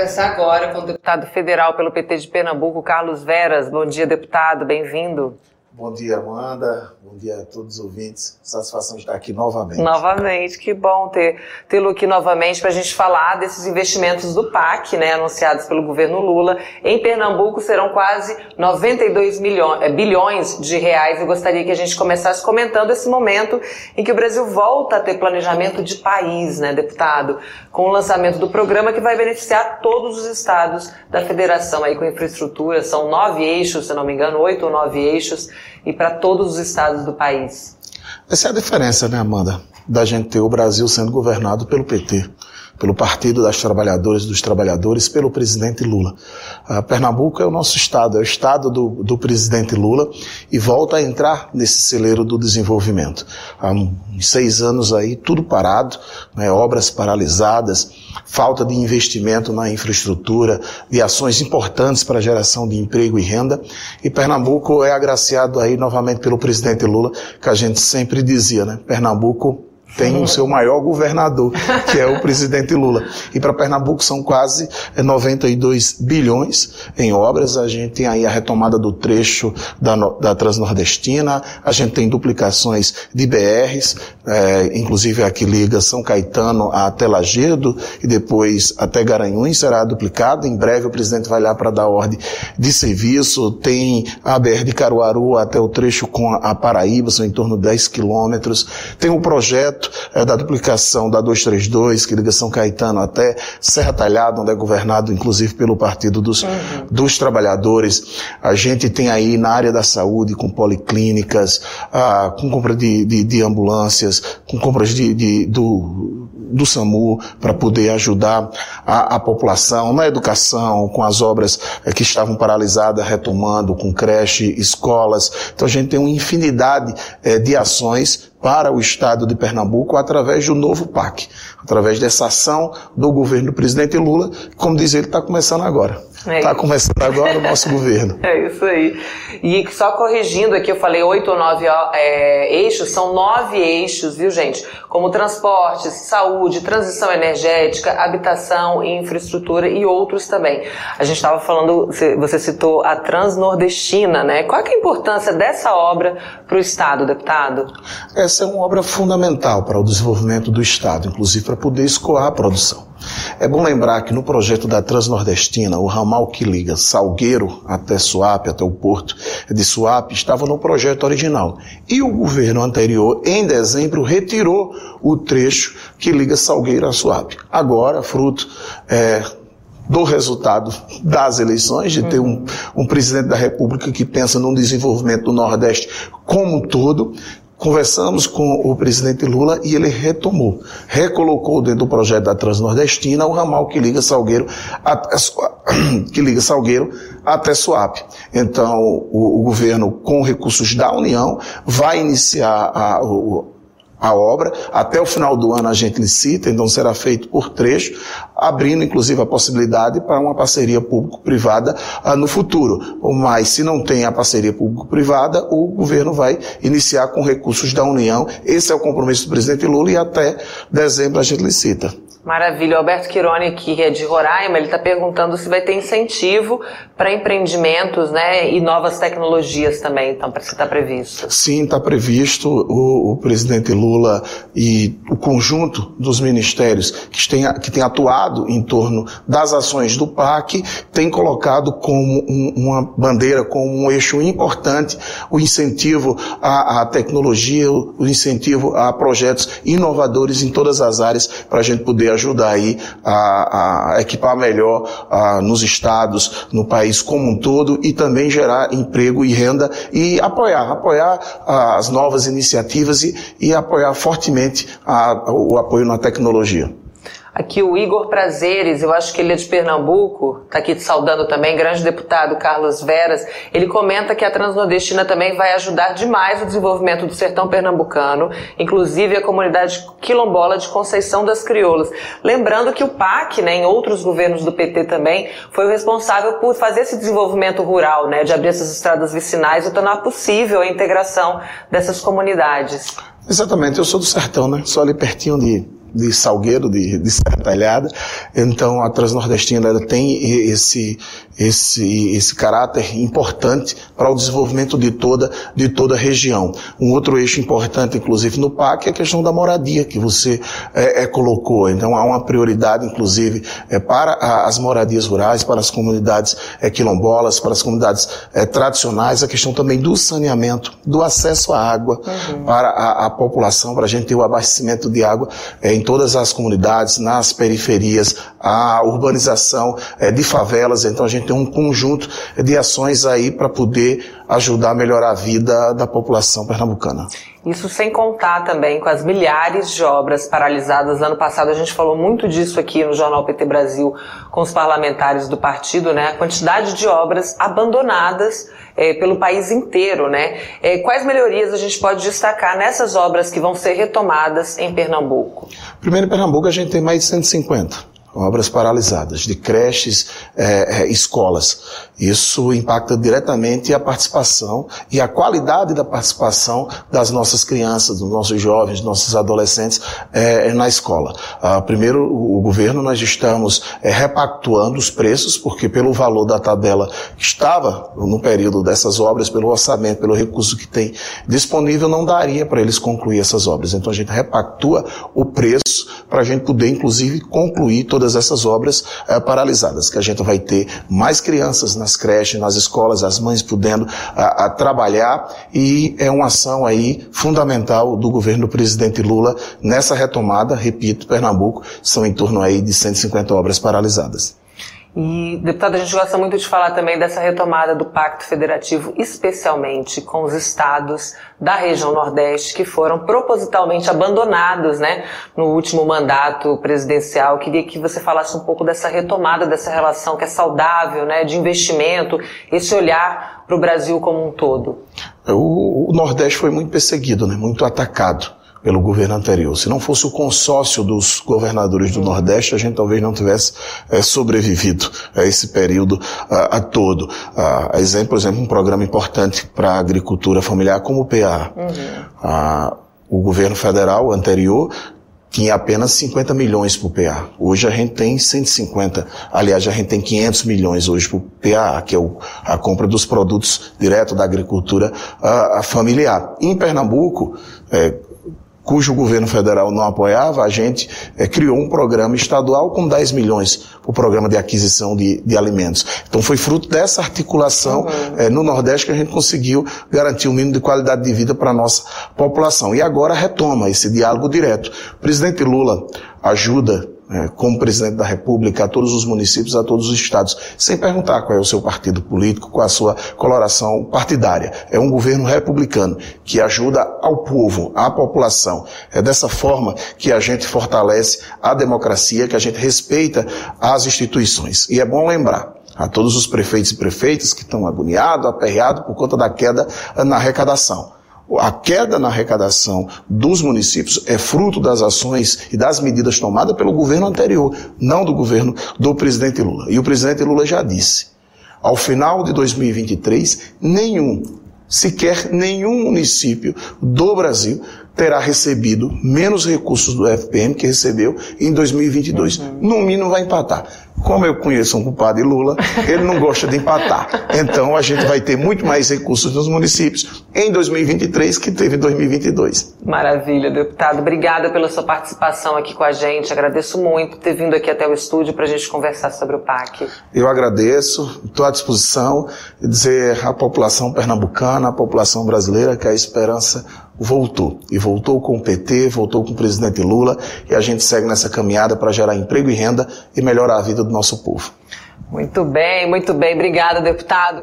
conversar agora com o deputado federal pelo PT de Pernambuco, Carlos Veras. Bom dia, deputado, bem-vindo. Bom dia, Amanda. Bom dia a todos os ouvintes. Satisfação de estar aqui novamente. Novamente, que bom ter tê-lo aqui novamente para a gente falar desses investimentos do PAC, né, anunciados pelo governo Lula. Em Pernambuco serão quase 92 milhões, eh, bilhões de reais. Eu gostaria que a gente começasse comentando esse momento em que o Brasil volta a ter planejamento de país, né, deputado, com o lançamento do programa que vai beneficiar todos os estados da federação aí com infraestrutura. São nove eixos, se não me engano, oito ou nove eixos e para todos os estados do país. Essa é a diferença, né, Amanda, da gente ter o Brasil sendo governado pelo PT pelo Partido das Trabalhadoras e dos Trabalhadores, pelo presidente Lula. Uh, Pernambuco é o nosso estado, é o estado do, do, presidente Lula e volta a entrar nesse celeiro do desenvolvimento. Há seis anos aí, tudo parado, né, obras paralisadas, falta de investimento na infraestrutura, de ações importantes para a geração de emprego e renda. E Pernambuco é agraciado aí novamente pelo presidente Lula, que a gente sempre dizia, né? Pernambuco tem o seu maior governador, que é o presidente Lula. E para Pernambuco são quase 92 é, bilhões em obras. A gente tem aí a retomada do trecho da, da Transnordestina, a gente tem duplicações de BRs, é, inclusive a que liga São Caetano até Lagedo e depois até Garanhuns será duplicado. Em breve o presidente vai lá para dar ordem de serviço. Tem a BR de Caruaru até o trecho com a Paraíba, são em torno de 10 quilômetros. Tem um projeto é, da duplicação da 232, que liga São Caetano até Serra Talhada, onde é governado inclusive pelo Partido dos, uhum. dos Trabalhadores. A gente tem aí na área da saúde, com policlínicas, ah, com compra de, de, de, ambulâncias, com compras de, de do, do SAMU para poder ajudar a, a, população na educação, com as obras é, que estavam paralisadas, retomando, com creche, escolas. Então a gente tem uma infinidade é, de ações para o estado de Pernambuco através do novo PAC, através dessa ação do governo do presidente Lula, como diz ele, está começando agora. Está é tá começando agora o nosso governo. É isso aí. E só corrigindo aqui, eu falei oito ou nove é, eixos, são nove eixos, viu gente? Como transporte, saúde, transição energética, habitação e infraestrutura e outros também. A gente estava falando, você citou a Transnordestina, né? Qual é a importância dessa obra para o Estado, deputado? Essa é uma obra fundamental para o desenvolvimento do Estado, inclusive para poder escoar a produção. É bom lembrar que no projeto da Transnordestina, o ramal que liga Salgueiro até Suape, até o porto de Suape, estava no projeto original. E o governo anterior, em dezembro, retirou o trecho que liga Salgueiro a Suape. Agora, fruto é, do resultado das eleições, de ter um, um presidente da República que pensa no desenvolvimento do Nordeste como um todo, Conversamos com o presidente Lula e ele retomou, recolocou dentro do projeto da Transnordestina o ramal que liga Salgueiro até, que liga Salgueiro até Suape. Então, o, o governo, com recursos da União, vai iniciar a, o, a obra. Até o final do ano a gente licita, então será feito por trecho, abrindo inclusive a possibilidade para uma parceria público-privada ah, no futuro. Mas se não tem a parceria público-privada, o governo vai iniciar com recursos da União. Esse é o compromisso do presidente Lula e até dezembro a gente licita. Maravilha. O Alberto Quironi, que é de Roraima, ele está perguntando se vai ter incentivo para empreendimentos né, e novas tecnologias também, então, se está previsto. Sim, está previsto. O, o, presidente Lula e o conjunto dos ministérios que têm, que tem atuado em torno das ações do PAC tem colocado como um, uma bandeira, como um eixo importante o incentivo à, à tecnologia, o incentivo a projetos inovadores em todas as áreas para a gente poder ajudar aí a, a equipar melhor a, nos estados, no país como um todo e também gerar emprego e renda e apoiar, apoiar as novas iniciativas e, e apoiar fortemente a, o apoio na tecnologia. Aqui o Igor Prazeres, eu acho que ele é de Pernambuco, está aqui te saudando também, grande deputado Carlos Veras. Ele comenta que a Transnordestina também vai ajudar demais o desenvolvimento do sertão pernambucano, inclusive a comunidade quilombola de Conceição das Crioulas. Lembrando que o PAC, né, em outros governos do PT também, foi o responsável por fazer esse desenvolvimento rural, né, de abrir essas estradas vicinais e tornar possível a integração dessas comunidades. Exatamente, eu sou do sertão, né? Sou ali pertinho de de Salgueiro, de, de Serra Talhada. Então, a Transnordestina ela tem esse, esse, esse caráter importante para o desenvolvimento de toda, de toda a região. Um outro eixo importante, inclusive, no PAC é a questão da moradia, que você é, é, colocou. Então, há uma prioridade, inclusive, é, para a, as moradias rurais, para as comunidades é, quilombolas, para as comunidades é, tradicionais, a questão também do saneamento, do acesso à água uhum. para a, a, população, para a gente ter o abastecimento de água é, em todas as comunidades, nas periferias, a urbanização é, de favelas. Então, a gente tem um conjunto de ações aí para poder ajudar a melhorar a vida da população pernambucana. Isso sem contar também com as milhares de obras paralisadas. Ano passado a gente falou muito disso aqui no Jornal PT Brasil com os parlamentares do partido, né? A quantidade de obras abandonadas é, pelo país inteiro, né? É, quais melhorias a gente pode destacar nessas obras que vão ser retomadas em Pernambuco? Primeiro, em Pernambuco a gente tem mais de 150 obras paralisadas, de creches, é, é, escolas. Isso impacta diretamente a participação e a qualidade da participação das nossas crianças, dos nossos jovens, dos nossos adolescentes é, na escola. Ah, primeiro, o governo, nós estamos é, repactuando os preços, porque pelo valor da tabela que estava no período dessas obras, pelo orçamento, pelo recurso que tem disponível, não daria para eles concluir essas obras. Então a gente repactua o preço para a gente poder, inclusive, concluir todas essas obras é, paralisadas, que a gente vai ter mais crianças nas creches, nas escolas, as mães podendo a, a trabalhar e é uma ação aí fundamental do governo do presidente Lula nessa retomada, repito, Pernambuco, são em torno aí de 150 obras paralisadas. E, deputado, a gente gosta muito de falar também dessa retomada do Pacto Federativo, especialmente com os estados da região Nordeste que foram propositalmente abandonados, né, no último mandato presidencial. Queria que você falasse um pouco dessa retomada dessa relação que é saudável, né, de investimento, esse olhar para o Brasil como um todo. O, o Nordeste foi muito perseguido, né, muito atacado pelo governo anterior. Se não fosse o consórcio dos governadores do Nordeste, a gente talvez não tivesse é, sobrevivido a esse período a, a todo. A, exemplo, por exemplo, um programa importante para a agricultura familiar como o PA. Uhum. A, o governo federal anterior tinha apenas 50 milhões para o PA. Hoje a gente tem 150. Aliás, a gente tem 500 milhões hoje para o PA, que é o, a compra dos produtos direto da agricultura a, a familiar. Em Pernambuco, é, cujo governo federal não apoiava, a gente é, criou um programa estadual com 10 milhões para o programa de aquisição de, de, alimentos. Então foi fruto dessa articulação uhum. é, no Nordeste que a gente conseguiu garantir um mínimo de qualidade de vida para a nossa população. E agora retoma esse diálogo direto. O presidente Lula ajuda como presidente da República, a todos os municípios, a todos os estados, sem perguntar qual é o seu partido político, qual a sua coloração partidária. É um governo republicano que ajuda ao povo, à população. É dessa forma que a gente fortalece a democracia, que a gente respeita as instituições. E é bom lembrar, a todos os prefeitos e prefeitas que estão agoniados, aperreados por conta da queda na arrecadação. A queda na arrecadação dos municípios é fruto das ações e das medidas tomadas pelo governo anterior, não do governo do presidente Lula. E o presidente Lula já disse: ao final de 2023, nenhum, sequer nenhum município do Brasil terá recebido menos recursos do FPM que recebeu em 2022. Uhum. No mínimo vai empatar. Como eu conheço um culpado de Lula, ele não gosta de empatar. Então a gente vai ter muito mais recursos nos municípios em 2023 que teve em 2022. Maravilha, deputado. Obrigada pela sua participação aqui com a gente. Agradeço muito ter vindo aqui até o estúdio para a gente conversar sobre o PAC. Eu agradeço, estou à disposição dizer à população pernambucana, à população brasileira que a esperança voltou. E voltou com o PT, voltou com o presidente Lula e a gente segue nessa caminhada para gerar emprego e renda e melhorar a vida do nosso povo. Muito bem, muito bem. Obrigada, deputado.